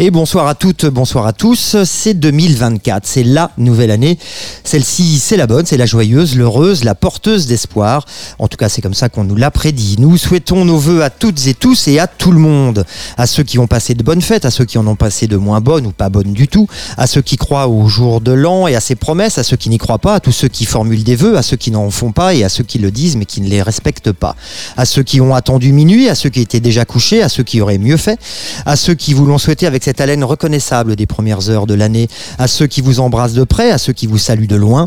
Et bonsoir à toutes, bonsoir à tous. C'est 2024, c'est la nouvelle année. Celle-ci, c'est la bonne, c'est la joyeuse, l'heureuse, la porteuse d'espoir. En tout cas, c'est comme ça qu'on nous l'a prédit. Nous souhaitons nos voeux à toutes et tous et à tout le monde. À ceux qui ont passé de bonnes fêtes, à ceux qui en ont passé de moins bonnes ou pas bonnes du tout, à ceux qui croient au jour de l'an et à ses promesses, à ceux qui n'y croient pas, à tous ceux qui formulent des vœux, à ceux qui n'en font pas et à ceux qui le disent mais qui ne les respectent pas. À ceux qui ont attendu minuit, à ceux qui étaient déjà couchés, à ceux qui auraient mieux fait, à ceux qui vous l'ont souhaité avec cette haleine reconnaissable des premières heures de l'année, à ceux qui vous embrassent de près, à ceux qui vous saluent de loin,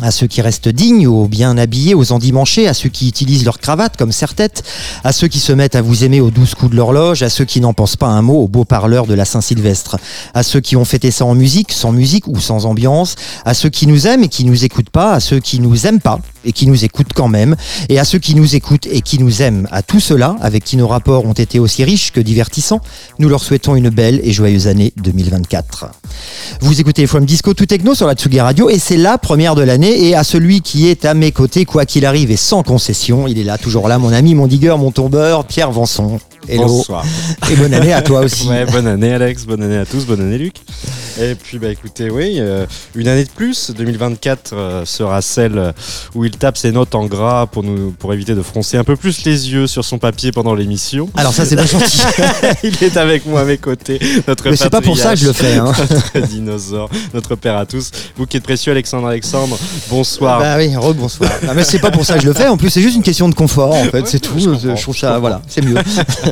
à ceux qui restent dignes, aux bien habillés, aux endimanchés, à ceux qui utilisent leur cravate comme serre-tête, à ceux qui se mettent à vous aimer aux douze coups de l'horloge, à ceux qui n'en pensent pas un mot aux beaux parleurs de la Saint-Sylvestre, à ceux qui ont fêté ça en musique, sans musique ou sans ambiance, à ceux qui nous aiment et qui nous écoutent pas, à ceux qui nous aiment pas et qui nous écoutent quand même, et à ceux qui nous écoutent et qui nous aiment, à tout cela, avec qui nos rapports ont été aussi riches que divertissants, nous leur souhaitons une belle et joyeuse année 2024. Vous écoutez From Disco to Techno sur la Tsugi Radio et c'est la première de l'année et à celui qui est à mes côtés, quoi qu'il arrive et sans concession, il est là, toujours là, mon ami, mon digueur, mon tombeur, Pierre Vanson. Hello. Bonsoir. Et bonne année à toi aussi. Ouais, bonne année Alex, bonne année à tous, bonne année Luc. Et puis bah écoutez, oui, euh, une année de plus, 2024 euh, sera celle où il tape ses notes en gras pour nous pour éviter de froncer un peu plus les yeux sur son papier pendant l'émission. Alors ça c'est pas gentil. il est avec moi à mes côtés, notre Mais c'est pas pour ça que je le fais. Hein. notre dinosaure, notre père à tous. Vous qui êtes précieux Alexandre Alexandre, bonsoir. Bah oui, rebonsoir. Non mais c'est pas pour ça que je le fais. En plus c'est juste une question de confort en fait, Ouais, c'est tout. je trouve ça, voilà, c'est mieux.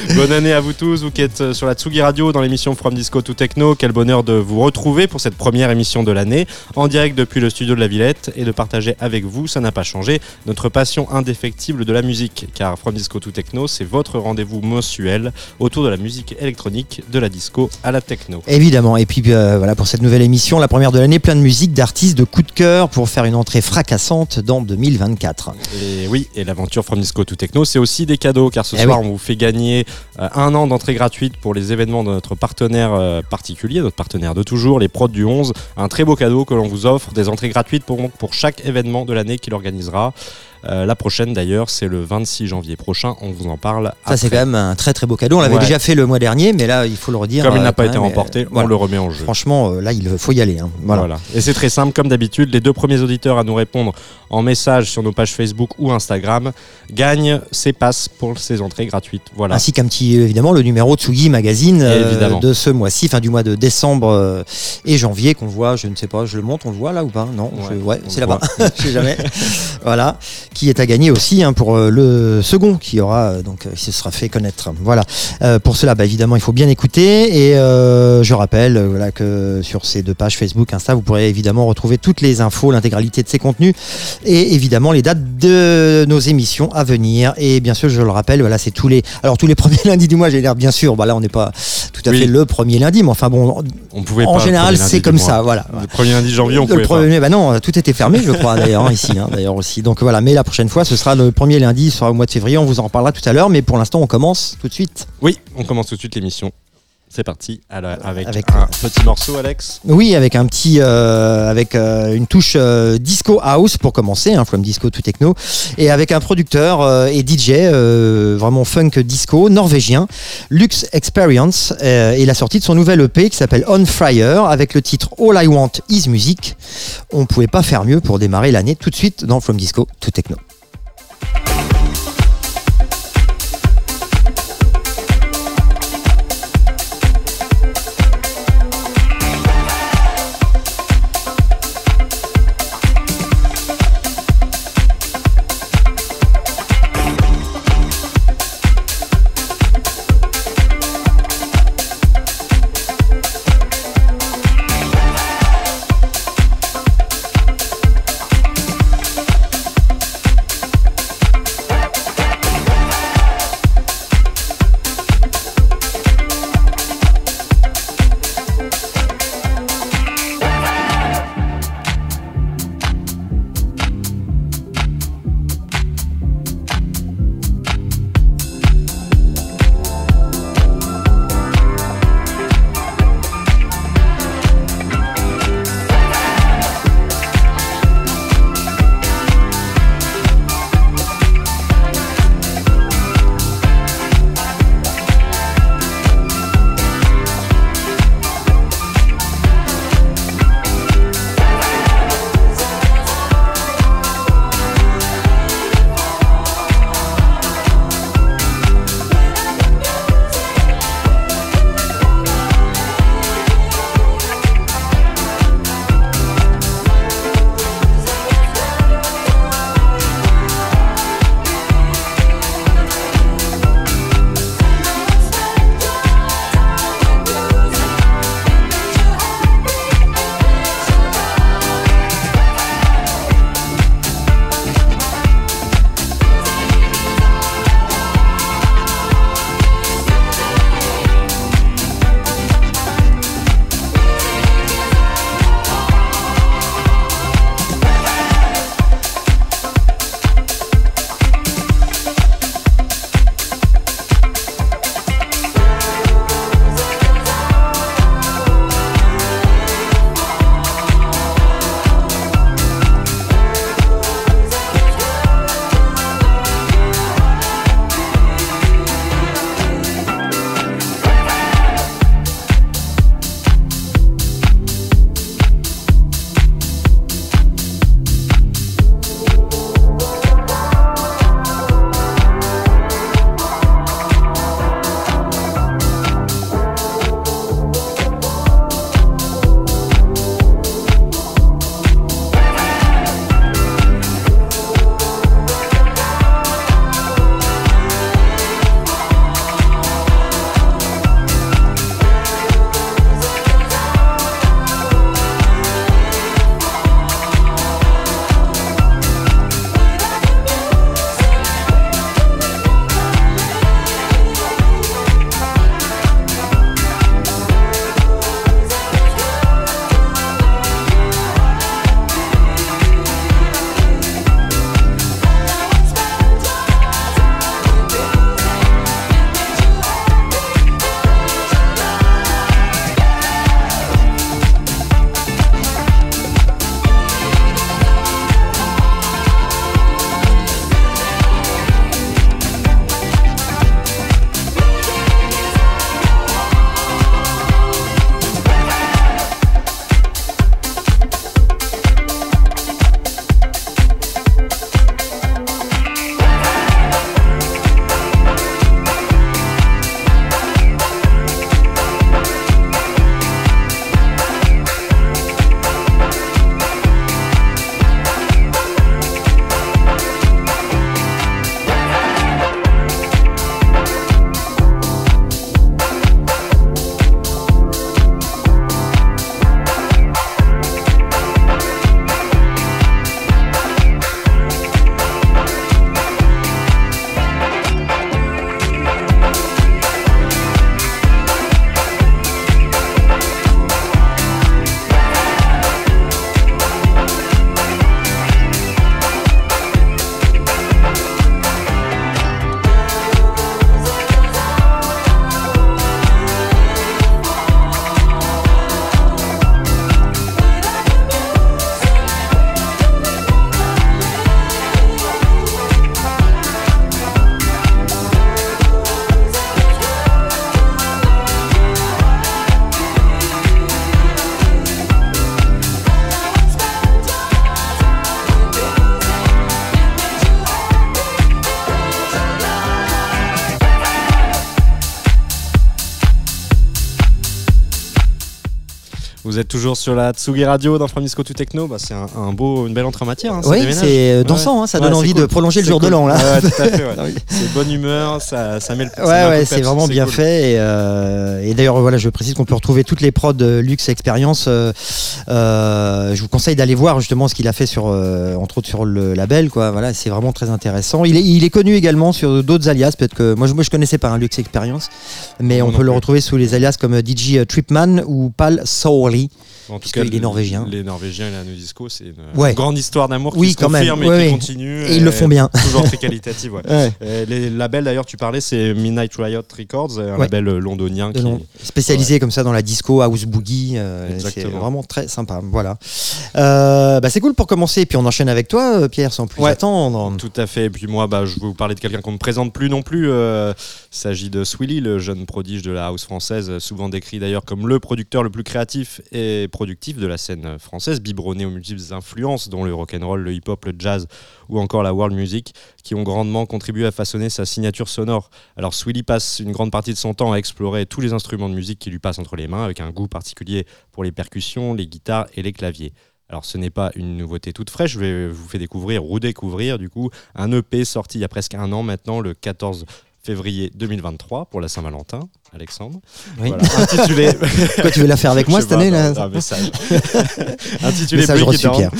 Bonne année à vous tous, vous qui êtes euh, sur la Tsugi Radio dans l'émission From Disco to Techno. Quel bonheur de vous retrouver pour cette première émission de l'année, en direct depuis le studio de la Villette et de partager avec vous, ça n'a pas changé, notre passion indéfectible de la musique. Car From Disco to Techno, c'est votre rendez-vous mensuel autour de la musique électronique, de la disco à la techno. Évidemment. Et puis euh, voilà pour cette nouvelle émission, la première de l'année, plein de musique, d'artistes, de coups de cœur pour faire une entrée fracassante dans 2024. Et oui, et l'aventure From Disco to Techno, c'est aussi des cadeaux, car ce Eh soir, on vous fait gagner un an d'entrée gratuite pour les événements de notre partenaire euh, particulier, notre partenaire de toujours, les prods du 11. Un très beau cadeau que l'on vous offre, des entrées gratuites pour, pour chaque événement de l'année qu'il organisera. Euh, la prochaine d'ailleurs, c'est le 26 janvier prochain, on vous en parle. Ça c'est quand même un très très beau cadeau. On l'avait Ouais. déjà fait le mois dernier, mais là il faut le redire. Comme il euh, n'a pas quand été remporté, euh, on voilà. le remet en jeu. Franchement, euh, là il faut y aller. hein. Voilà. Voilà. Et c'est très simple, comme d'habitude, les deux premiers auditeurs à nous répondre en message sur nos pages Facebook ou Instagram gagnent ces passes pour ces entrées gratuites. Voilà. Ainsi qu'un petit, évidemment, le numéro Tsugi Magazine euh, de ce mois-ci, fin du mois de décembre euh, et janvier, qu'on voit, je ne sais pas, je le montre, on le voit là ou pas? Non, Ouais, c'est là-bas, je sais jamais. voilà, qui est à gagner aussi hein, pour euh, le second qui aura, euh, donc, euh, qui se sera fait connaître. Voilà. Euh, pour cela, bah, évidemment, il faut bien écouter et euh, je rappelle voilà, que sur ces deux pages Facebook, Insta, vous pourrez évidemment retrouver toutes les infos, l'intégralité de ces contenus et évidemment les dates de nos émissions à venir. Et bien sûr, je le rappelle, voilà, c'est tous les, alors tous les premiers lundis du mois, j'ai l'air bien sûr. Bah là, on n'est pas tout à Oui. fait le premier lundi, mais enfin bon, On pouvait en pas général, c'est comme ça, voilà. Le premier lundi de janvier, on le pouvait pas. premier, bah non, tout était fermé, je crois d'ailleurs hein, ici, hein, d'ailleurs aussi. Donc voilà, mais la prochaine fois, ce sera le premier lundi, ce sera au mois de février. On vous en reparlera tout à l'heure, mais pour l'instant, on commence tout de suite. Oui, on commence tout de suite l'émission. C'est parti Alors, avec, Avec, un euh, petit morceau, Alex. Oui, avec un petit, euh, avec euh, une touche euh, disco house pour commencer, hein, from disco to techno, et avec un producteur euh, et DJ euh, vraiment funk disco norvégien, Lux Experience, euh, et la sortie de son nouvel EP qui s'appelle On Fire avec le titre All I Want Is Music. On pouvait pas faire mieux pour démarrer l'année tout de suite dans From Disco to Techno. Sur la Tsugi Radio dans From Disco to Techno. Bah, c'est un, beau, une belle entrée en matière. Hein, oui, c'est dansant. Hein, ça donne envie de prolonger le jour de l'an. là. tout à fait. c'est bonne humeur. Ça, ça met le. Ouais, ouais, c'est vraiment bien fait. Et, euh, et d'ailleurs, voilà, je précise qu'on peut retrouver toutes les prods de Luxe Experience. Euh, euh, je vous conseille d'aller voir justement ce qu'il a fait sur, entre autres sur le label. Quoi. Voilà, c'est vraiment très intéressant. Il est, il est connu également sur d'autres alias. Peut-être que moi, je, moi, je connaissais pas un Luxe Experience, mais on peut le retrouver sous les alias comme DJ Tripman ou Pal Soul en tout cas, il est norvégien. Les Norvégiens et la Nudisco, c'est une grande histoire d'amour oui, qui se confirme et qui continue. Et, ils le font bien. Toujours très qualitatif. les labels, d'ailleurs, tu parlais, c'est Midnight Riot Records, un label londonien. Qui... Spécialisé comme ça dans la disco, house boogie. Euh, c'est vraiment très sympa. Voilà. Euh, bah, c'est cool pour commencer. Et puis on enchaîne avec toi, euh, Pierre, sans plus attendre. Tout à fait. Et puis moi, bah, je vais vous parler de quelqu'un qu'on ne présente plus non plus. Il s'agit de Swilly, le jeune prodige de la house française, souvent décrit d'ailleurs comme le producteur le plus créatif et productif de la scène française, biberonné aux multiples influences, dont le rock'n'roll, le hip-hop, le jazz ou encore la world music, qui ont grandement contribué à façonner sa signature sonore. Alors Swilly passe une grande partie de son temps à explorer tous les instruments de musique qui lui passent entre les mains, avec un goût particulier pour les percussions, les guitares et les claviers. Alors ce n'est pas une nouveauté toute fraîche, je vais vous faire découvrir ou découvrir du coup un EP sorti il y a presque un an maintenant, le 14 février 2023 pour la Saint-Valentin, Alexandre. Oui. intitulé. Quoi, tu veux la faire avec moi cette année là Un message. intitulé message reçu, Pierre.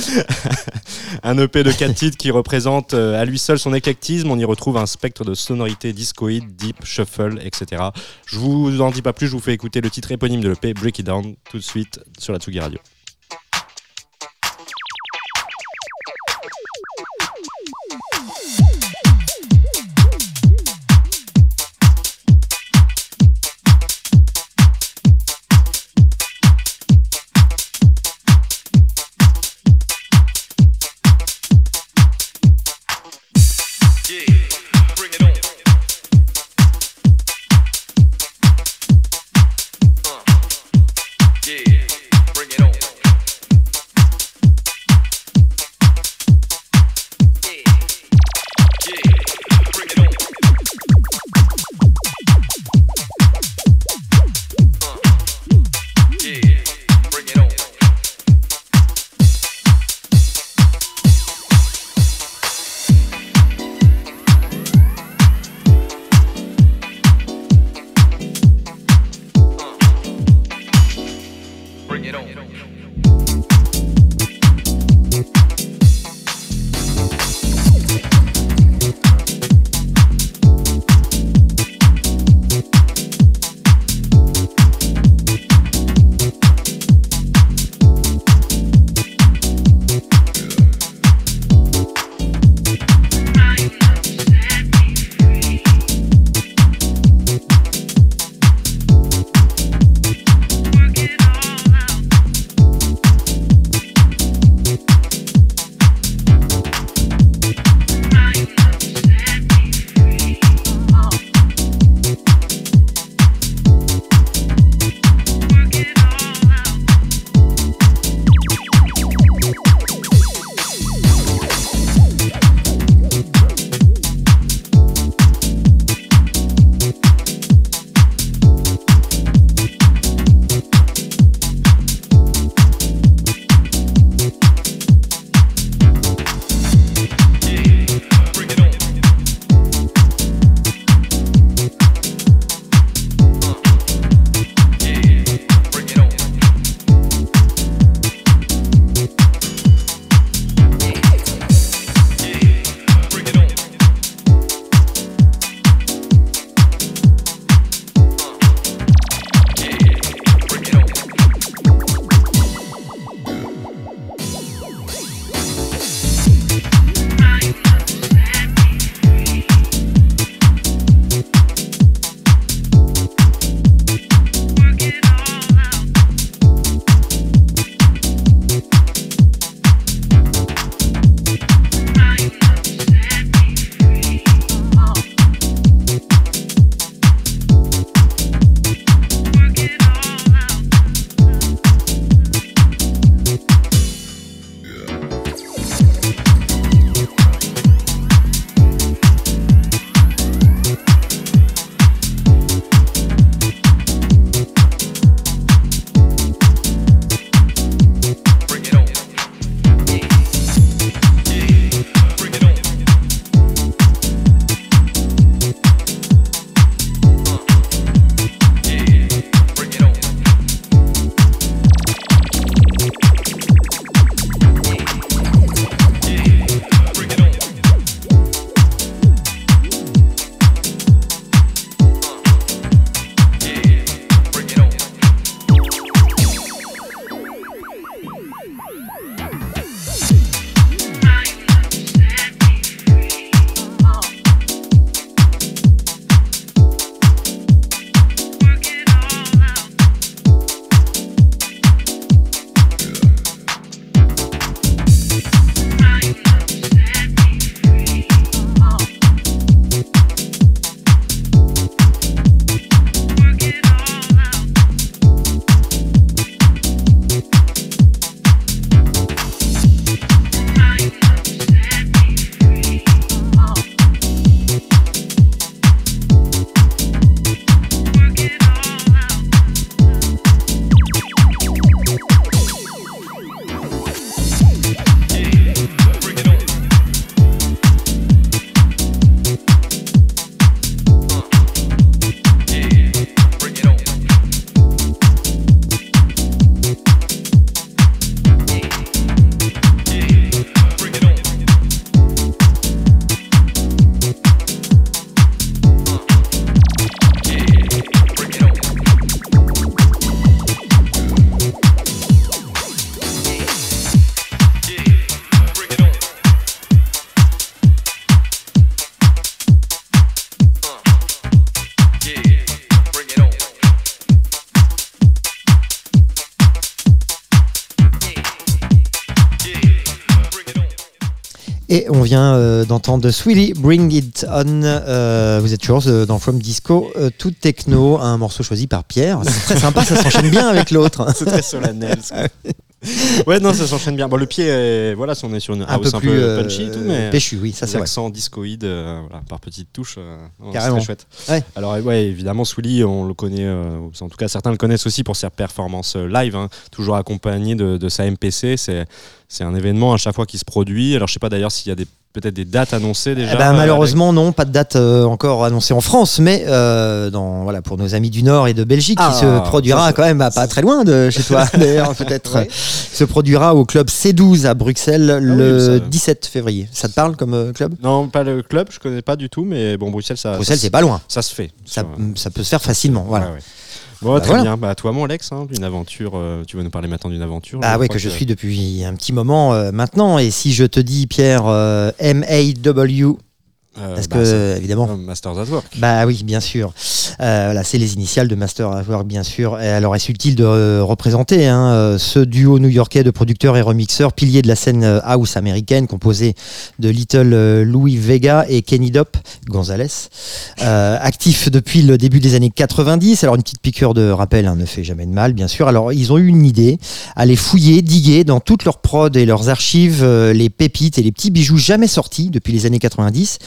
un EP de 4 titres qui représente euh, à lui seul son éclectisme. On y retrouve un spectre de sonorités discoïdes, deep, shuffle, etc. Je vous en dis pas plus, je vous fais écouter le titre éponyme de l'EP, Break It Down, tout de suite sur la Tsugi Radio. Vient euh, d'entendre Sweetie Bring It On. Euh, vous êtes toujours euh, dans From Disco, euh, tout techno, un morceau choisi par Pierre. C'est très sympa, ça s'enchaîne bien avec l'autre. C'est très solennel. ça. ouais, non, ça s'enchaîne bien. Bon, le pied, est- voilà, si on est sur une Un house peu un plus peu euh, punchy et tout, mais péchu, oui, ça c'est l'accent discoïde, euh, voilà, par petites touches, euh, c'est très chouette. Ouais. Alors, ouais, évidemment, Swilly, on le connaît, euh, en tout cas, certains le connaissent aussi pour ses performances euh, live, hein, toujours accompagné de, de sa MPC. C'est, c'est un événement à chaque fois qui se produit. Alors, je sais pas d'ailleurs s'il y a des, peut-être des dates annoncées déjà. Eh ben, euh, malheureusement, non, pas de date euh, encore annoncée en France, mais euh, dans, voilà, pour nos amis du Nord et de Belgique, Ah, qui se produira ça, quand même pas très loin de chez toi, d'ailleurs, peut-être, Ouais. se produira au club C12 à Bruxelles le oui, ça- 17 février. Ça te parle comme club? Non, pas le club, je connais pas du tout, mais bon, Bruxelles, ça, Bruxelles, c'est pas loin. ça se fait. Ça, ça peut se faire facilement. Voilà. Ouais, ouais. Bon, Bah, très voilà. bien. Bah, toi, mon Lex, hein, une aventure. euh, tu veux nous parler maintenant d'une aventure Ah crois que je suis depuis un petit moment euh, maintenant. Et si je te dis, Pierre, euh, M-A-W, euh, est-ce bah, que, évidemment, Masters at Work. Bah oui, bien sûr. Euh, voilà, c'est les initiales de Master at Work, bien sûr. Et alors, est-ce utile de euh, représenter hein, euh, ce duo new-yorkais de producteurs et remixeurs, pilier de la scène house américaine, composé de Little Louis Vega et Kenny Dopp Gonzalez, euh, actif depuis le début des années 90. Alors, une petite piqûre de rappel hein, ne fait jamais de mal, bien sûr. Alors, ils ont eu une idée, aller fouiller, diguer dans toutes leurs prods et leurs archives les pépites et les petits bijoux jamais sortis depuis les années 90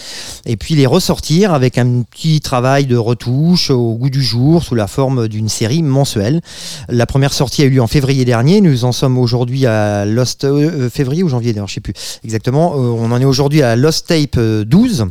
et puis les ressortir avec un petit travail de retouche au goût du jour sous la forme d'une série mensuelle. La première sortie a eu lieu en février dernier. Nous en sommes aujourd'hui à Lost euh, euh, février ou janvier sais plus exactement. Euh, on en est aujourd'hui à Lost Tape euh, 12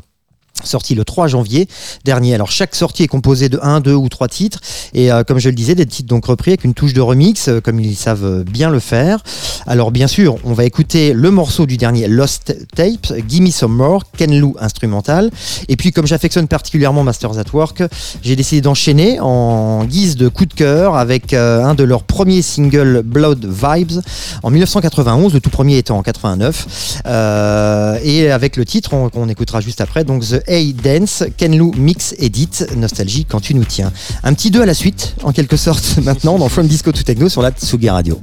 sorti le 3 janvier dernier. Alors chaque sortie est composée de 1, 2 ou 3 titres et euh, comme je le disais des titres donc repris avec une touche de remix euh, comme ils savent bien le faire. Alors bien sûr, on va écouter le morceau du dernier Lost Tapes, Gimme Some More, Ken Lou instrumental et puis comme j'affectionne particulièrement Masters at Work, j'ai décidé d'enchaîner en guise de coup de cœur avec euh, un de leurs premiers singles Blood Vibes en 1991, le tout premier étant en 89 euh, et avec le titre on- qu'on écoutera juste après donc The A Dance Ken Lou Mix Edit Nostalgie quand tu nous tiens. Un petit 2 à la suite en quelque sorte maintenant dans From Disco to Techno sur la Tsugi Radio.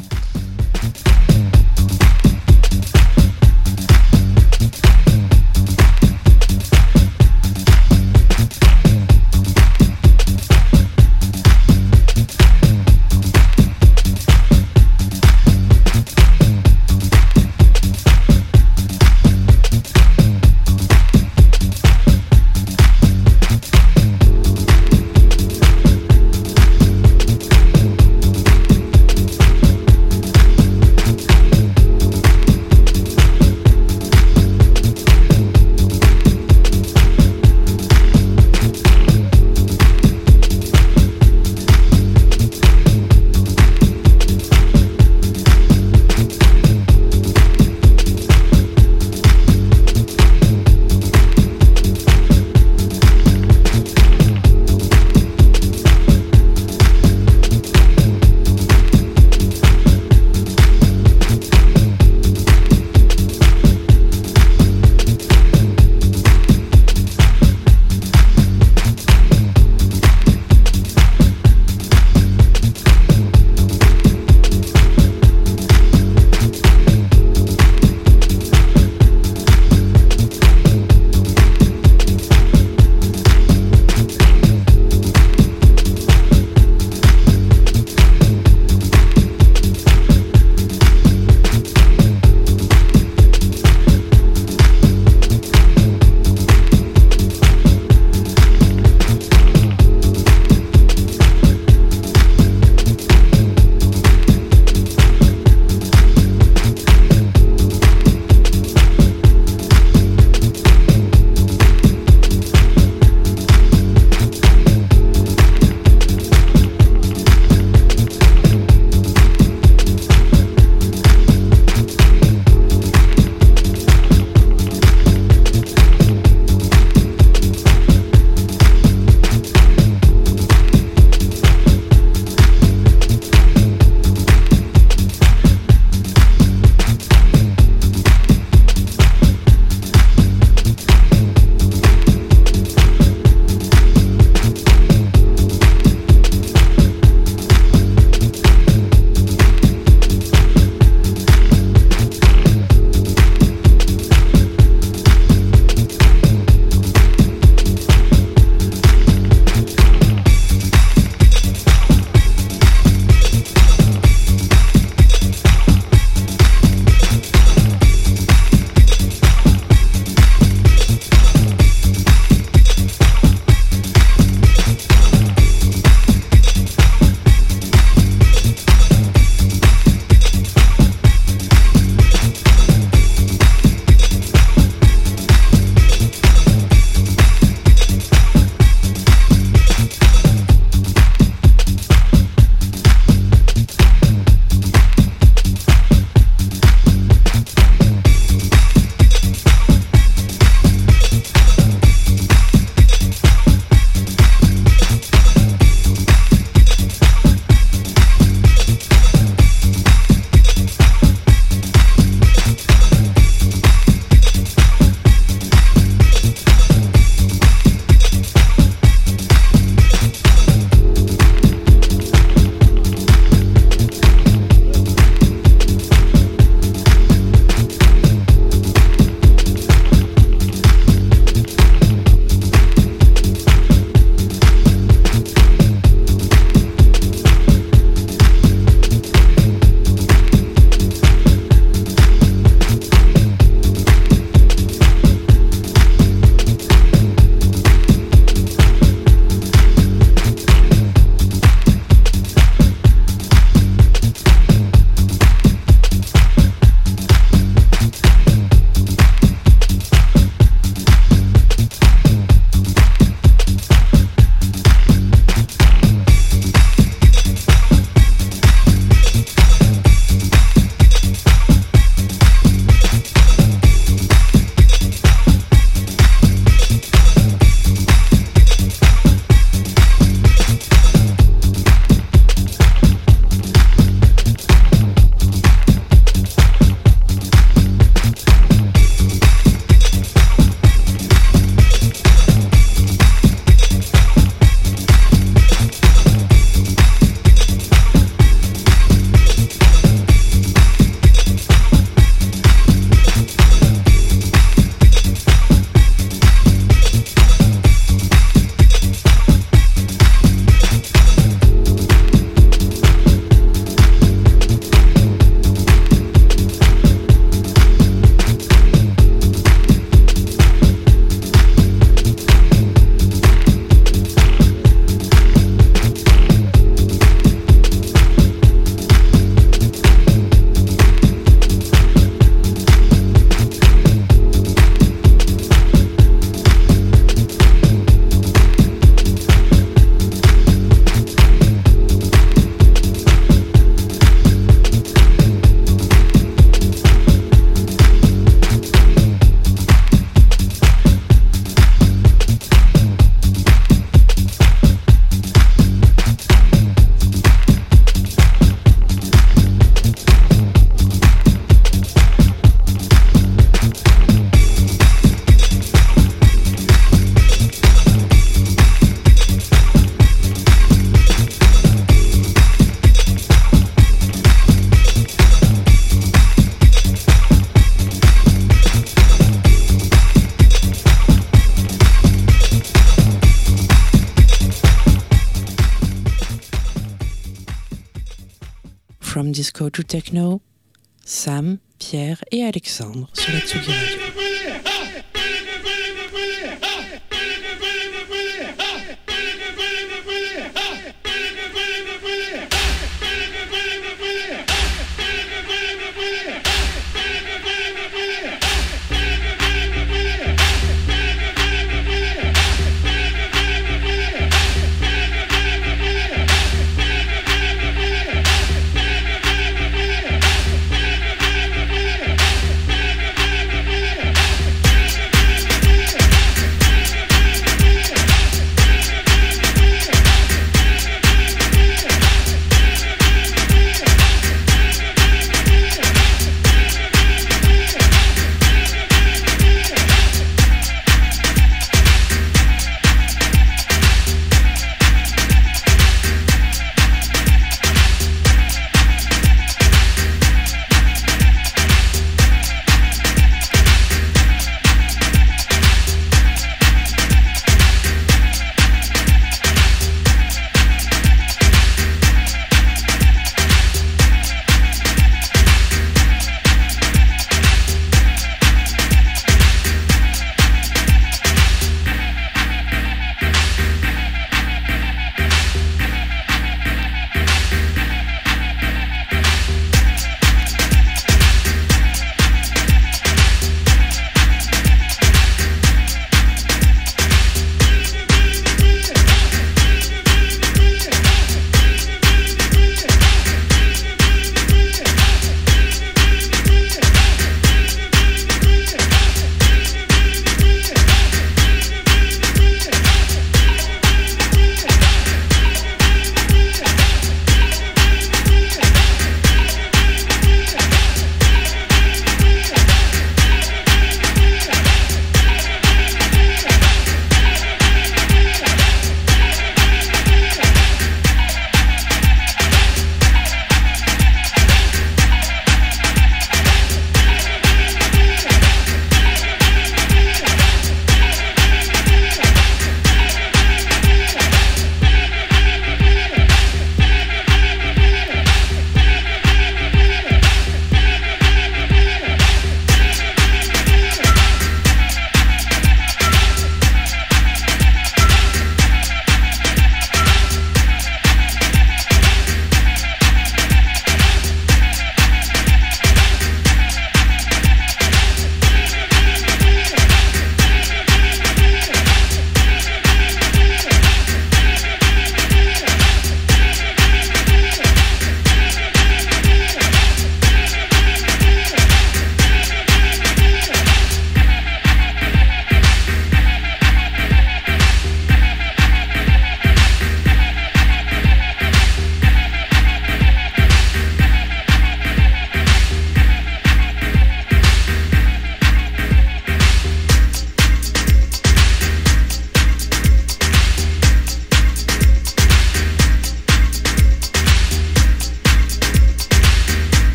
From Disco to Techno,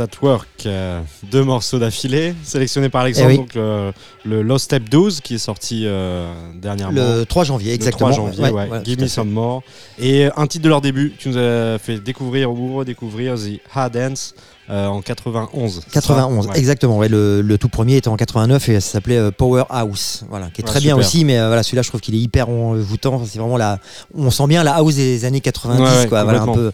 Masters at Work, euh, deux morceaux d'affilée, sélectionnés par Alexandre, Eh oui. donc le, le Lost Step 12 qui est sorti euh, dernièrement. Le 3 janvier, Le exactement. 3 janvier, Ouais, Give Me. Some More. Et un titre de leur début, tu nous as fait découvrir ou redécouvrir The Hard Dance euh, en 91. c'est ça 91, Ouais. exactement. Ouais, le, le tout premier était en 89 et ça s'appelait euh, Powerhouse, voilà, qui est très bien aussi. Mais euh, voilà, celui-là, je trouve qu'il est hyper envoûtant. C'est vraiment la, on sent bien la house des années 90, Ouais, ouais, quoi. Voilà, un peu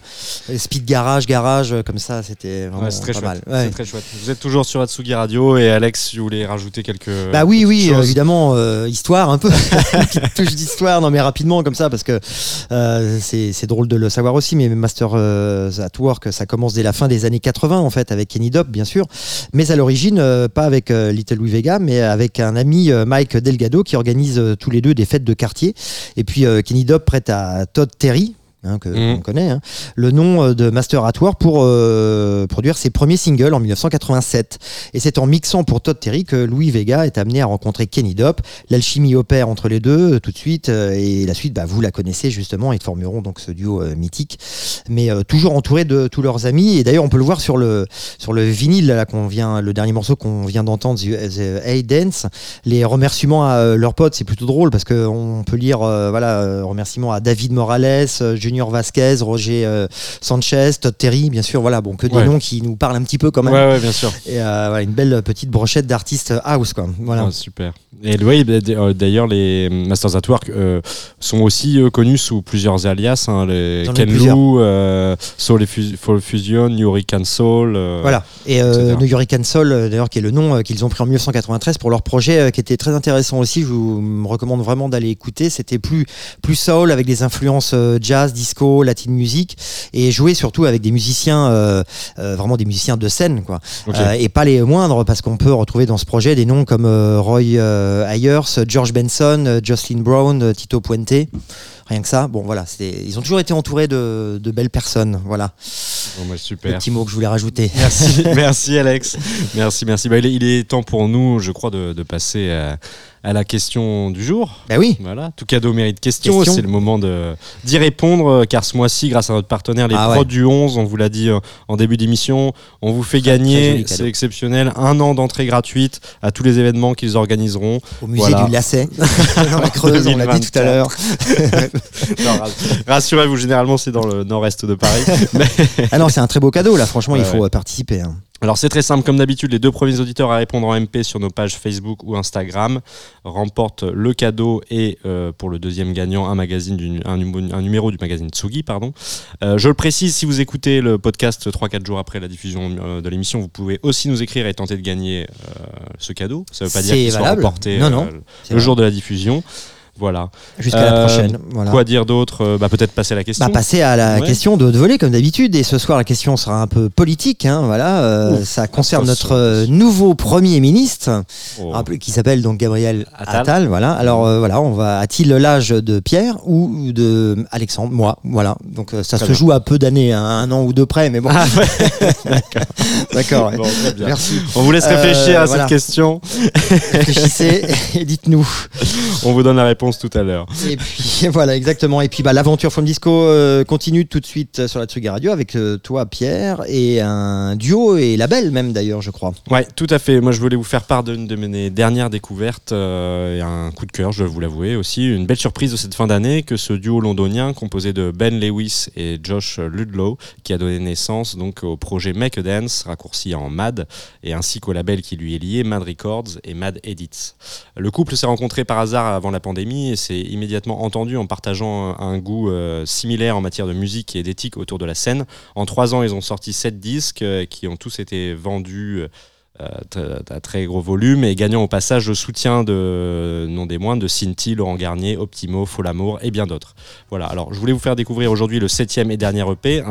euh, speed garage, garage, euh, comme ça. C'était vraiment très pas chouette. mal. Ouais. C'est très chouette. Vous êtes toujours sur Atsugi Radio et Alex, si vous voulez rajouter quelques. Bah oui, oui, euh, choses. évidemment, euh, histoire un peu, touche d'histoire, non mais rapidement comme ça, parce que euh, c'est c'est drôle de le savoir aussi, mais Master euh, at Work, ça commence dès la fin des années 80 en fait, avec Kenny Dope bien sûr, mais à l'origine, euh, pas avec euh, Little Louis Vega, mais avec un ami euh, Mike Delgado qui organise tous les deux des fêtes de quartier, et puis Kenny Dope prête à Todd Terry, hein, que on connaît, hein, le nom euh, de Master at Work pour euh, produire ses premiers singles en 1987. Et c'est en mixant pour Todd Terry que Louis Vega est amené à rencontrer Kenny Dope. L'alchimie opère entre les deux euh, tout de suite, euh, et la suite, bah, vous la connaissez justement, ils formeront donc ce duo mythique, mais toujours entouré de tous leurs amis. Et d'ailleurs, on peut le voir sur le sur le vinyle là qu'on vient, le dernier morceau qu'on vient d'entendre, The, The Hey Dance. Les remerciements à leurs potes, c'est plutôt drôle parce que on peut lire, voilà, remerciements à David Morales, Junior Vasquez, Roger euh, Sanchez, Todd Terry, bien sûr, voilà, bon, que des Ouais. noms qui nous parlent un petit peu quand même. Ouais, ouais, bien sûr. Et euh, voilà, une belle petite brochette d'artistes house, quoi. Voilà. Super. Et oui, bah, euh, d'ailleurs, les Masters at Work sont aussi connus sous plusieurs alias. hein, les Ken. Lou, Soul, Fus- Soul Fusion, Hurricane Soul. Voilà. Et. New Hurricane Soul, d'ailleurs, qui est le nom qu'ils ont pris en 1993 pour leur projet, qui était très intéressant aussi. Je vous recommande vraiment d'aller écouter. C'était plus plus soul avec des influences jazz, disco, latin music, et jouer surtout avec des musiciens, euh, euh, vraiment des musiciens de scène, quoi. Euh, et pas les moindres, parce qu'on peut retrouver dans ce projet des noms comme Roy Ayers, George Benson, Jocelyn Brown, Tito Puente. Rien que ça. Bon, voilà. Ils ont toujours été entourés de, de belles personnes. Voilà. Bon, bah, Le super. petit mot que je voulais rajouter. Merci, merci Alex. Merci, merci. Bah, il, est, il est temps pour nous, je crois, de, de passer à, à la question du jour. Ben oui. Voilà, tout cadeau mérite question. Question. C'est le moment d'y répondre, euh, car ce mois-ci, grâce à notre partenaire, les Ah prods ouais. du 11, on vous l'a dit euh, en début d'émission, on vous fait gagner, c'est exceptionnel, un an d'entrée gratuite à tous les événements qu'ils organiseront. Au musée Voilà. du Lacet, dans la Creuse, on l'a dit tout à 2024. l'heure. Rassurez-vous, généralement, c'est dans le nord-est de Paris. Ah non, c'est un très beau cadeau là, franchement, Ouais, il faut ouais. participer. hein. Alors c'est très simple, comme d'habitude, les deux premiers auditeurs à répondre en MP sur nos pages Facebook ou Instagram remportent le cadeau et euh, pour le deuxième gagnant un magazine, du- un, numéro- un numéro du magazine Tsugi, pardon. Euh, je le précise, si vous écoutez le podcast 3-4 jours après la diffusion euh, de l'émission, vous pouvez aussi nous écrire et tenter de gagner euh, ce cadeau. Ça ne veut pas dire qu'il sera remporté Non, non, le jour de la diffusion. Voilà. Jusqu'à la Euh, prochaine. Voilà. Quoi dire d'autre Euh, bah, Peut-être passer à la question. Bah, passer à la Ouais. question de volée comme d'habitude. Et ce soir, la question sera un peu politique. hein, voilà, euh, ça concerne notre nouveau premier ministre, Oh. qui s'appelle donc Gabriel Attal. Attal. voilà. Alors euh, voilà, on va a-t-il l'âge de Pierre ou de Alexandre? Moi, voilà. Donc ça Très se bien. joue à peu d'années, hein, un an ou deux près, mais bon. Ah, ouais. D'accord. Bon. Merci. On vous laisse réfléchir Euh, à voilà. cette question. Réfléchissez et dites-nous. On vous donne la réponse tout à l'heure. Et puis voilà, exactement. Et puis bah, l'aventure From Disco euh, continue tout de suite sur la Tsugi Radio avec euh, toi, Pierre, et un duo et label même d'ailleurs, je crois. Ouais, tout à fait. Moi, je voulais vous faire part d'une de mes dernières découvertes euh, et un coup de cœur, je dois vous l'avouer aussi. Une belle surprise de cette fin d'année que ce duo londonien composé de Ben Lewis et Josh Ludlow qui a donné naissance donc au projet Make a Dance, raccourci en MAD, et ainsi qu'au label qui lui est lié, Mad Records et Mad Edits. Le couple s'est rencontré par hasard avant la pandémie et s'est immédiatement entendu en partageant un goût euh, similaire en matière de musique et d'éthique autour de la scène. En trois ans, ils ont sorti sept disques euh, qui ont tous été vendus euh, à très gros volume et gagnant au passage le soutien de non des moindres de Cinti, Laurent Garnier, Optimo, Folamour et bien d'autres. Voilà, alors je voulais vous faire découvrir aujourd'hui le septième et dernier EP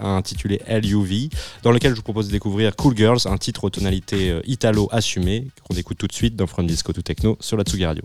intitulé LUV dans lequel je vous propose de découvrir Cool Girls, un titre aux tonalités italo assumées qu'on écoute tout de suite dans From Disco to Techno sur la Tsugi Radio.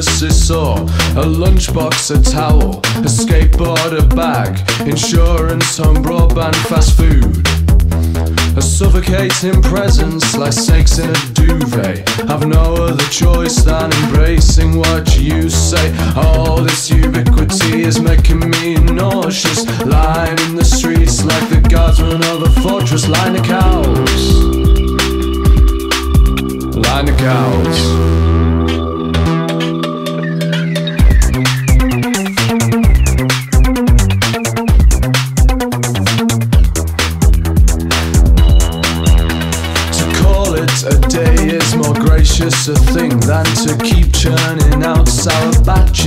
Is. A lunchbox, a towel, a skateboard, a bag, insurance, home broadband, fast food. A suffocating presence like snakes in a duvet. Have no other choice than embracing what you say. All this ubiquity is making me nauseous. Lying in the streets like the guardsmen of a fortress. Line of cows. Line of cows.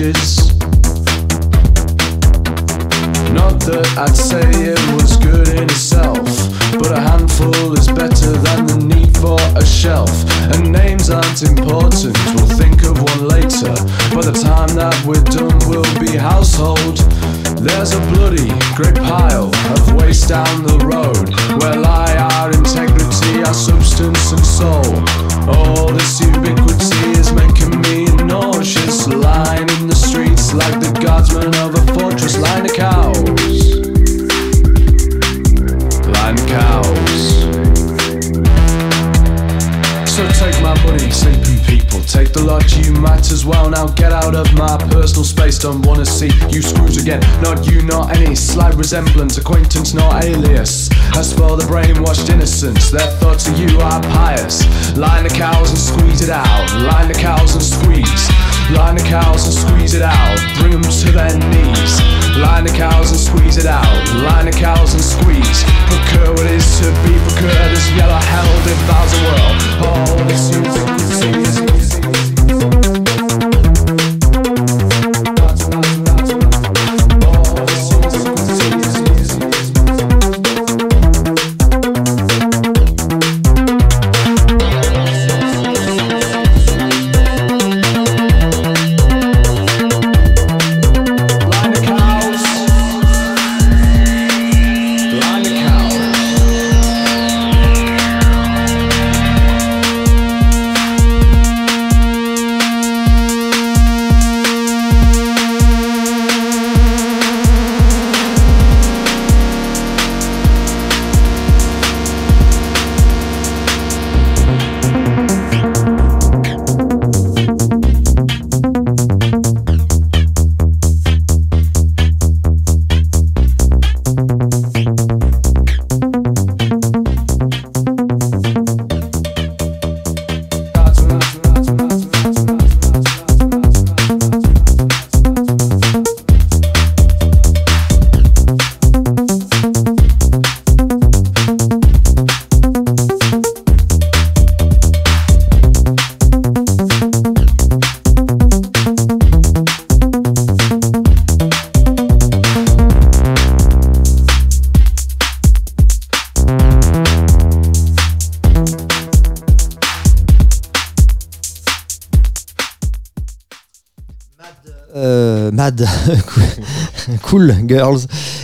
Not that I'd say it was good in itself, but a handful is better than the need for a shelf. And names aren't important, we'll think of one later. By the time that we're done, we'll be household. There's a bloody great pile of waste down the road where lie our integrity, our substance and soul. All this guardsmen of a fortress. Line of cows. Line of cows. So take my money, sleeping people. Take the lot, you might as well now get out of my personal space. Don't wanna see you screws again. Not you, not any slight resemblance, acquaintance, not alias. As for the brainwashed innocents, their thoughts of you are pious. Line the cows and squeeze it out. Line the cows and squeeze. Line the cows and squeeze it out. Bring them to their knees. Line the cows and squeeze it out. Line the cows and squeeze. Procure what is to be procured. Oh, this yellow hell devours the world. All this ubiquity is. Girls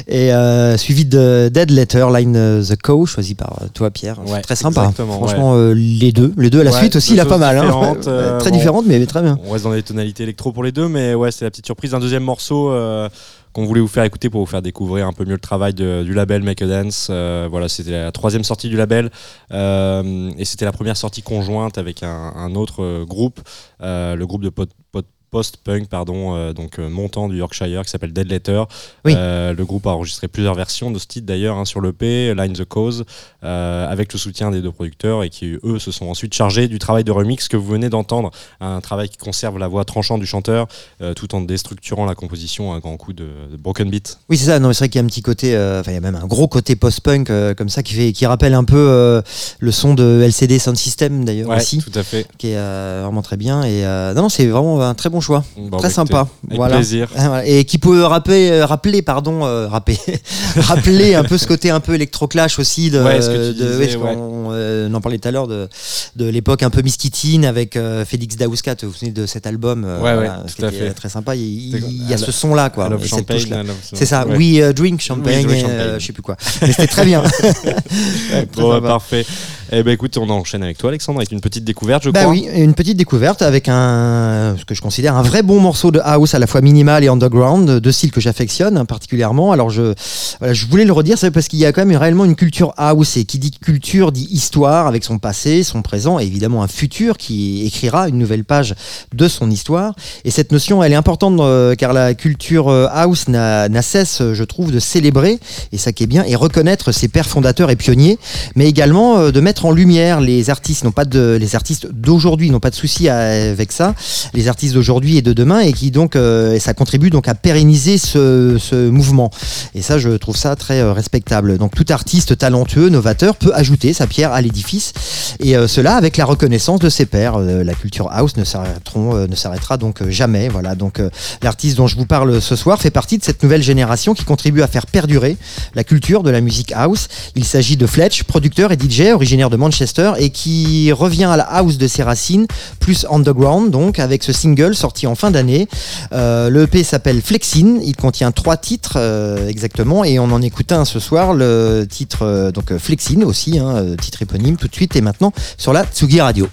et euh, suivi de Dead Letter Line the Cow choisi par euh, toi Pierre Ouais, très sympa franchement euh, les deux les deux à la Ouais, suite aussi il a pas mal hein. Ouais, euh, très bon. différentes mais très bien On reste dans les tonalités électro pour les deux, mais ouais, c'est la petite surprise d'un deuxième morceau euh, qu'on voulait vous faire écouter pour vous faire découvrir un peu mieux le travail de- du label Make a Dance. Euh, voilà, c'était la troisième sortie du label euh, et c'était la première sortie conjointe avec un, un autre euh, groupe, le groupe de pod, pod- post-punk, pardon, euh, donc euh, montant du Yorkshire qui s'appelle Dead Letter. Oui. Euh, le groupe a enregistré plusieurs versions de ce titre d'ailleurs hein, sur l'EP, Line the Cause, avec le soutien des deux producteurs et qui eux se sont ensuite chargés du travail de remix que vous venez d'entendre, un travail qui conserve la voix tranchante du chanteur tout en déstructurant la composition à un grand coup de, de broken beat. Oui, c'est ça. Non, c'est vrai qu'il y a un petit côté, enfin, il y a même un gros côté post-punk comme ça qui fait, qui rappelle un peu le son de LCD Sound System d'ailleurs Ouais, aussi, tout à fait. qui est vraiment très bien. Et non, non, c'est vraiment un très bon choix, Bon, très bah, sympa. Avec voilà. plaisir. Ah. Et qui peut rappeler, euh, rappeler pardon, euh, rappeler, rappeler un peu ce côté un peu électroclash aussi de, Ouais, ce que tu de- disais, ce ouais. qu'on, euh, on en parlait tout à l'heure de, de l'époque un peu Miskitine avec euh, Félix Daouskat. Vous vous souvenez de cet album Ouais, ouais, voilà, tout à fait. très sympa. Il, il- y a ce love- son là quoi. C'est ça. We drink champagne, je sais plus quoi. Mais c'était très bien. Très Bon, bah, sympa. parfait. Eh ben écoute, on enchaîne avec toi, Alexandre, avec une petite découverte, je Bah crois. oui, une petite découverte avec un, ce que je considère un vrai bon morceau de house à la fois minimal et underground, deux styles que j'affectionne particulièrement. Alors je, voilà, je voulais le redire, c'est parce qu'il y a quand même réellement une culture house et qui dit culture dit histoire avec son passé, son présent et évidemment un futur qui écrira une nouvelle page de son histoire. Et cette notion, elle est importante euh, car la culture euh, house n'a cesse, euh, je trouve, de célébrer et ça qui est bien et reconnaître ses pères fondateurs et pionniers, mais également euh, de mettre en lumière les artistes, non pas de les artistes d'aujourd'hui, n'ont pas de souci avec ça, les artistes d'aujourd'hui et de demain et qui donc euh, ça contribue donc à pérenniser ce, mouvement. Et ça, je trouve ça très euh, respectable. Donc tout artiste talentueux, novateur peut ajouter sa pierre à l'édifice et euh, cela avec la reconnaissance de ses pairs. La culture house ne ne s'arrêtera donc jamais. Voilà. Donc l'artiste dont je vous parle ce soir fait partie de cette nouvelle génération qui contribue à faire perdurer la culture de la musique house. Il s'agit de Fletch, producteur et DJ originaire de Manchester et qui revient à la house de ses racines, plus underground donc avec ce single sorti en fin d'année. Euh, le EP s'appelle Flexin. Il contient trois titres euh, exactement et on en écoute un ce soir. Le titre euh, donc Flexin aussi, hein, titre éponyme tout de suite et maintenant sur la Tsugi Radio.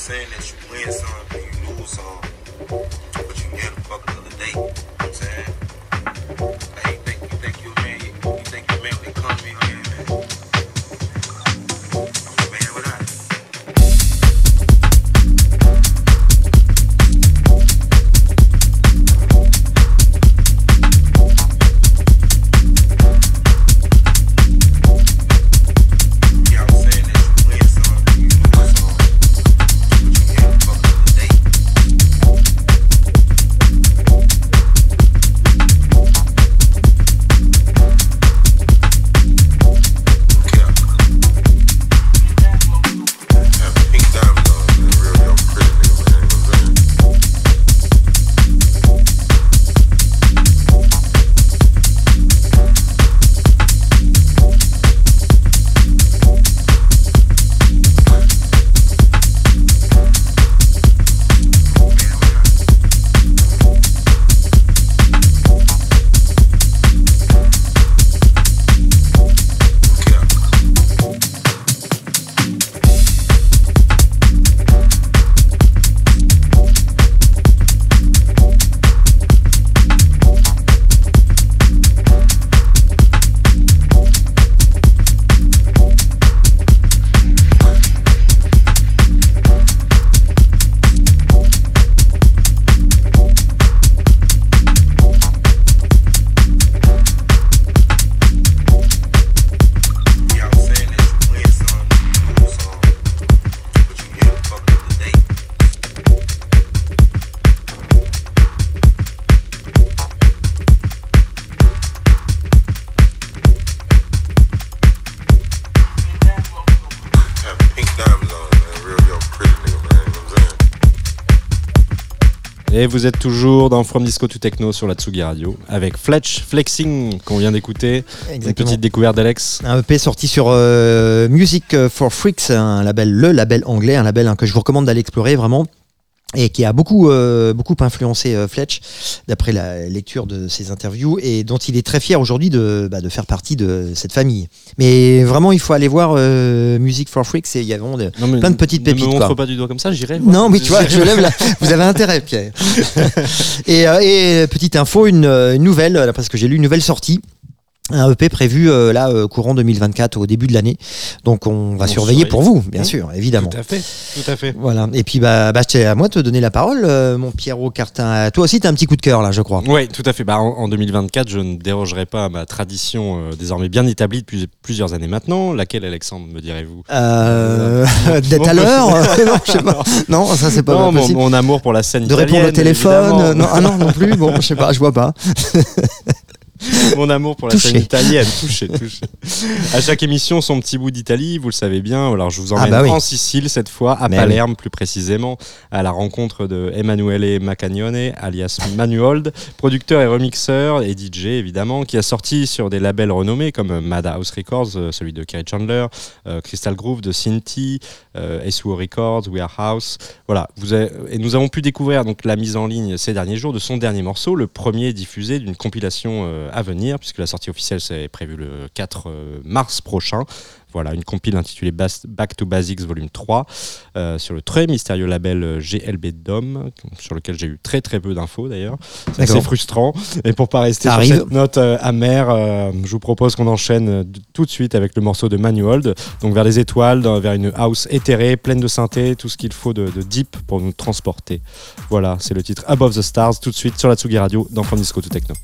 Saying that you win some and you lose some, but you get a fuck another day. Et vous êtes toujours dans From Disco to Techno sur la Tsugi Radio avec Fletch Flexing qu'on vient d'écouter. Une petite découverte d'Alex. Un EP sorti sur euh, Music for Freaks, un label, le label anglais, un label hein, que je vous recommande d'aller explorer vraiment et qui a beaucoup euh, beaucoup influencé euh, Fletch d'après la lecture de ses interviews et dont il est très fier aujourd'hui de, bah, de faire partie de cette famille. Mais vraiment, il faut aller voir euh, Music for Freaks et il y a vraiment de- Non, plein de petites Ne pépites. me montre quoi. pas du doigt comme ça, j'irai. Non, mais tu vois, je lève la... Vous avez intérêt, Pierre. et, et petite info, une, une nouvelle, parce que j'ai lu une nouvelle sortie. Un EP prévu euh, là euh, courant 2024 au début de l'année. Donc on va On surveiller surveille. pour vous, bien sûr, évidemment. Tout à fait. Tout à fait. Voilà. Et puis bah, bah à moi de te donner la parole, euh, mon Pierrot Cartin. Toi aussi, tu as un petit coup de cœur là, je crois. Oui, tout à fait. Bah, en, en 2024, je ne dérogerai pas à ma tradition désormais bien établie depuis plusieurs années maintenant. Laquelle, Alexandre, me direz-vous? Euh, D'être à l'heure Non, je sais pas. Non, ça c'est pas Non, mon, possible. mon amour pour la scène De répondre au téléphone non, Ah non, non plus. Bon, je sais pas, je vois pas. Mon amour pour la Touché. scène italienne, touché, touché. À chaque émission, son petit bout d'Italie, vous le savez bien. Alors, je vous emmène bah oui. en Sicile cette fois, à Mais Palerme plus précisément, à la rencontre de Emanuele Macagnone, alias Manuold, producteur et remixeur et DJ évidemment, qui a sorti sur des labels renommés comme Madhouse Records, euh, celui de Kerry Chandler, euh, Crystal Groove de Cinti, euh, SUO Records, We Are House. Voilà, vous avez- et nous avons pu découvrir donc la mise en ligne ces derniers jours de son dernier morceau, le premier diffusé d'une compilation euh, à venir, puisque la sortie officielle c'est prévu le 4 euh, mars prochain. Voilà, une compile intitulée Back to Basics Volume 3 euh, sur le très mystérieux label euh, GLB Dom, sur lequel j'ai eu très très peu d'infos d'ailleurs. C'est assez frustrant. Et pour pas rester sur cette note euh, amère, euh, je vous propose qu'on enchaîne euh, tout de suite avec le morceau de Manuold, donc vers les étoiles, dans- vers une house éthérée, pleine de synthé, tout ce qu'il faut de, de deep pour nous transporter. Voilà, c'est le titre Above the Stars, tout de suite sur la Tsugi Radio dans From Disco to Techno.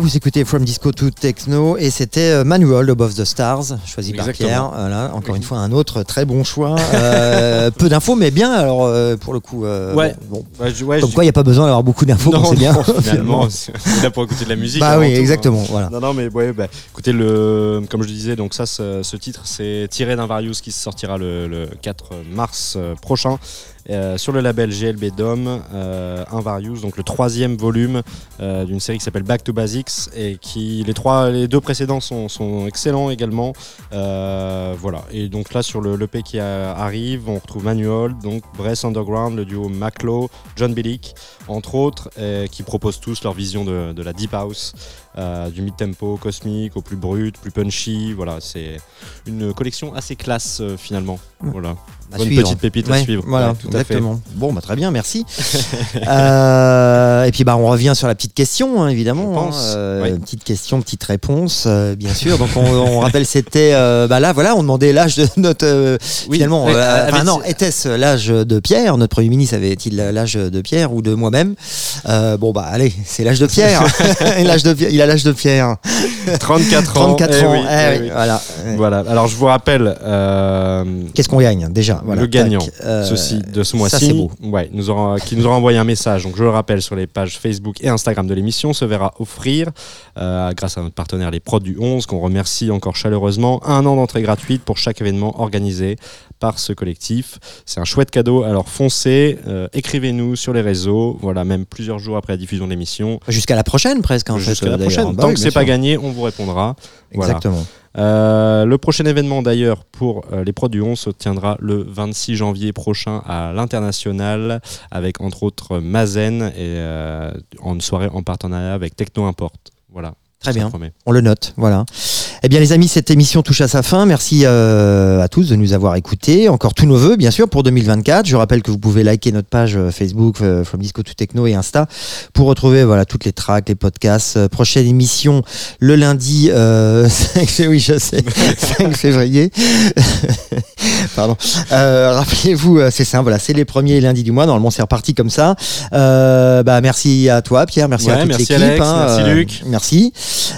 Vous écoutez From Disco to Techno et c'était euh, Manual Above the Stars, choisi par. Pierre. Voilà, encore une fois un autre très bon choix. Euh, peu d'infos mais bien alors euh, pour le coup. euh, Ouais. Bon, Ouais, je- ouais, comme je- quoi il n'y a pas besoin d'avoir beaucoup d'infos, c'est bien. non, finalement, c'est là pour écouter de la musique. bah oui, tout, hein. exactement. Voilà. Non, non, mais ouais, bah, écoutez, le, comme je disais, donc ça, ce, titre, c'est tiré d'un Various qui sortira le, le 4 mars prochain sur le label GLB Dom, euh, Invarious, donc le troisième volume euh, d'une série qui s'appelle Back to Basics et qui les trois, les deux précédents sont, excellents également. Euh, voilà. Et donc là sur le l'EP qui arrive, on retrouve Manual, donc Breath Underground, le duo Maclo, John Billick, entre autres, euh, qui proposent tous leur vision de la deep house. Euh, du mid-tempo cosmique au plus brut, plus punchy, voilà, c'est une collection assez classe euh, finalement. Voilà. À Bonne suivre. petite pépite à suivre. Voilà, Ouais, tout à fait. Bon, bah, très bien, merci. Euh, et puis bah on revient sur la petite question, hein, évidemment. Je pense, hein, euh, oui. Petite question, petite réponse, bien sûr. Donc on, on rappelle, c'était bah là, voilà, on demandait l'âge de notre Oui, finalement. ouais, enfin non, était-ce l'âge de Pierre Notre premier ministre avait-il l'âge de Pierre ou de moi-même? Bon bah allez, c'est l'âge de Pierre. l'âge de Pierre- il a l'âge de Pierre. 34 ans. 34 eh ans. oui, eh eh oui, oui. Voilà. Voilà. Alors je vous rappelle. euh, Qu'est-ce qu'on gagne déjà? Voilà, le gagnant. Euh, ceci de ce mois-ci, ouais, nous aura, qui nous aura envoyé un message. Donc je le rappelle sur les pages Facebook et Instagram de l'émission, se verra offrir, euh, grâce à notre partenaire les Prods du 11, qu'on remercie encore chaleureusement, un an d'entrée gratuite pour chaque événement organisé par ce collectif. C'est un chouette cadeau. Alors foncez, euh, écrivez-nous sur les réseaux. Voilà, même plusieurs jours après la diffusion de l'émission. Jusqu'à la prochaine presque. En Jusqu'à la prochaine. Bah Tant oui, que c'est pas gagné, on vous répondra. Voilà. Exactement. Euh, le prochain événement d'ailleurs pour euh, les Prods du 11 se tiendra le 26 janvier prochain à l'international avec entre autres Mazen et euh, en une soirée en partenariat avec Techno Import. Voilà. Très bien. promet. On le note, voilà. Eh bien, les amis, cette émission touche à sa fin. Merci euh, à tous de nous avoir écoutés. Encore tous nos voeux, bien sûr, pour 2024. Je rappelle que vous pouvez liker notre page euh, Facebook euh, From Disco to Techno et Insta pour retrouver voilà toutes les tracks, les podcasts. Euh, prochaine émission le lundi euh, 5 février, oui, je sais, 5 février. Pardon. Euh, Rappelez-vous, c'est ça. Voilà, c'est les premiers lundis du mois. Normalement, c'est reparti comme ça. Euh, bah, merci à toi, Pierre. Merci Ouais, à toute l'équipe. Hein, merci Luc. Merci.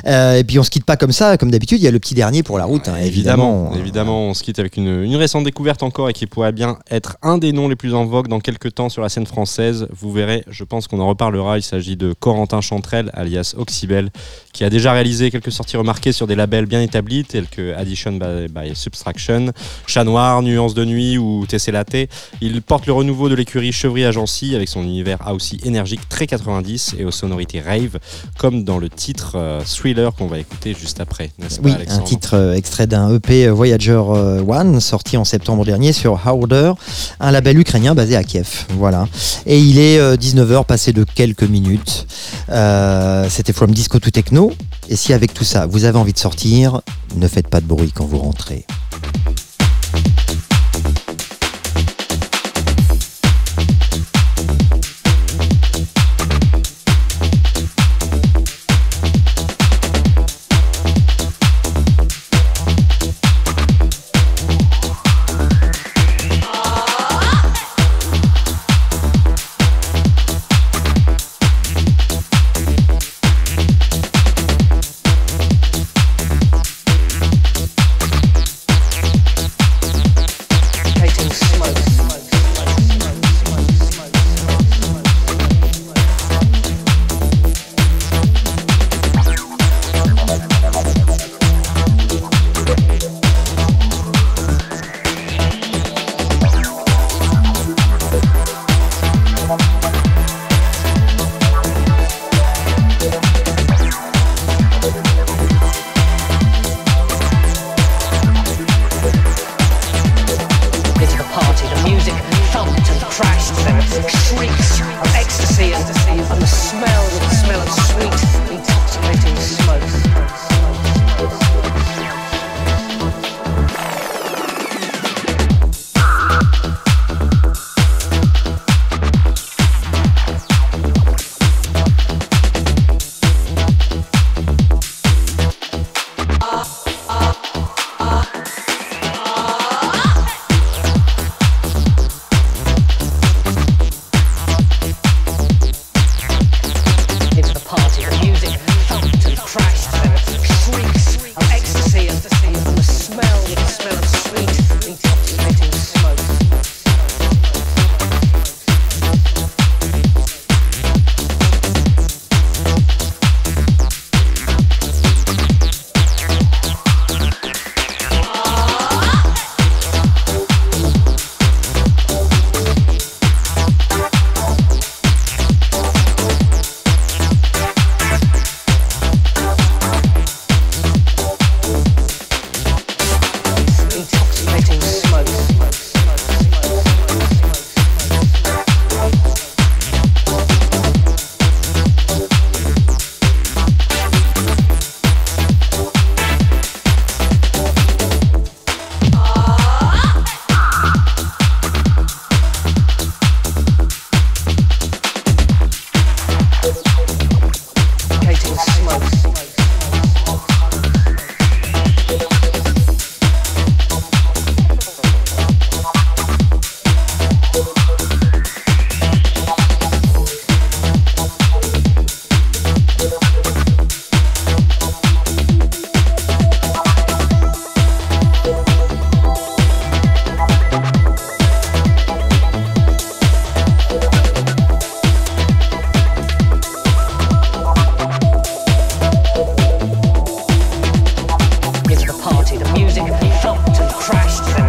Euh, et puis on se quitte pas comme ça, comme d'habitude. Il y a le petit dernier pour la route, hein, évidemment. Évidemment, on se quitte avec une, récente découverte encore et qui pourrait bien être un des noms les plus en vogue dans quelques temps sur la scène française. Vous verrez, je pense qu'on en reparlera. Il s'agit de Corentin Chantrel, alias Oxybel, qui a déjà réalisé quelques sorties remarquées sur des labels bien établis tels que Addition by, Subtraction, Chat Noir, Nuance de Nuit ou TC Latte. Il porte le renouveau de l'écurie Chevry Agency avec son univers aussi énergique très 90 et aux sonorités rave, comme dans le titre euh, Thriller qu'on va écouter juste après, n'est-ce pas Oui, un titre euh, extrait d'un EP euh, Voyager euh, One sorti en septembre dernier sur Howder, un label ukrainien basé à Kiev. Voilà. Et il est 19h passé de quelques minutes. Euh, C'était From Disco to Techno. Et si avec tout ça vous avez envie de sortir, ne faites pas de bruit quand vous rentrez. crashed.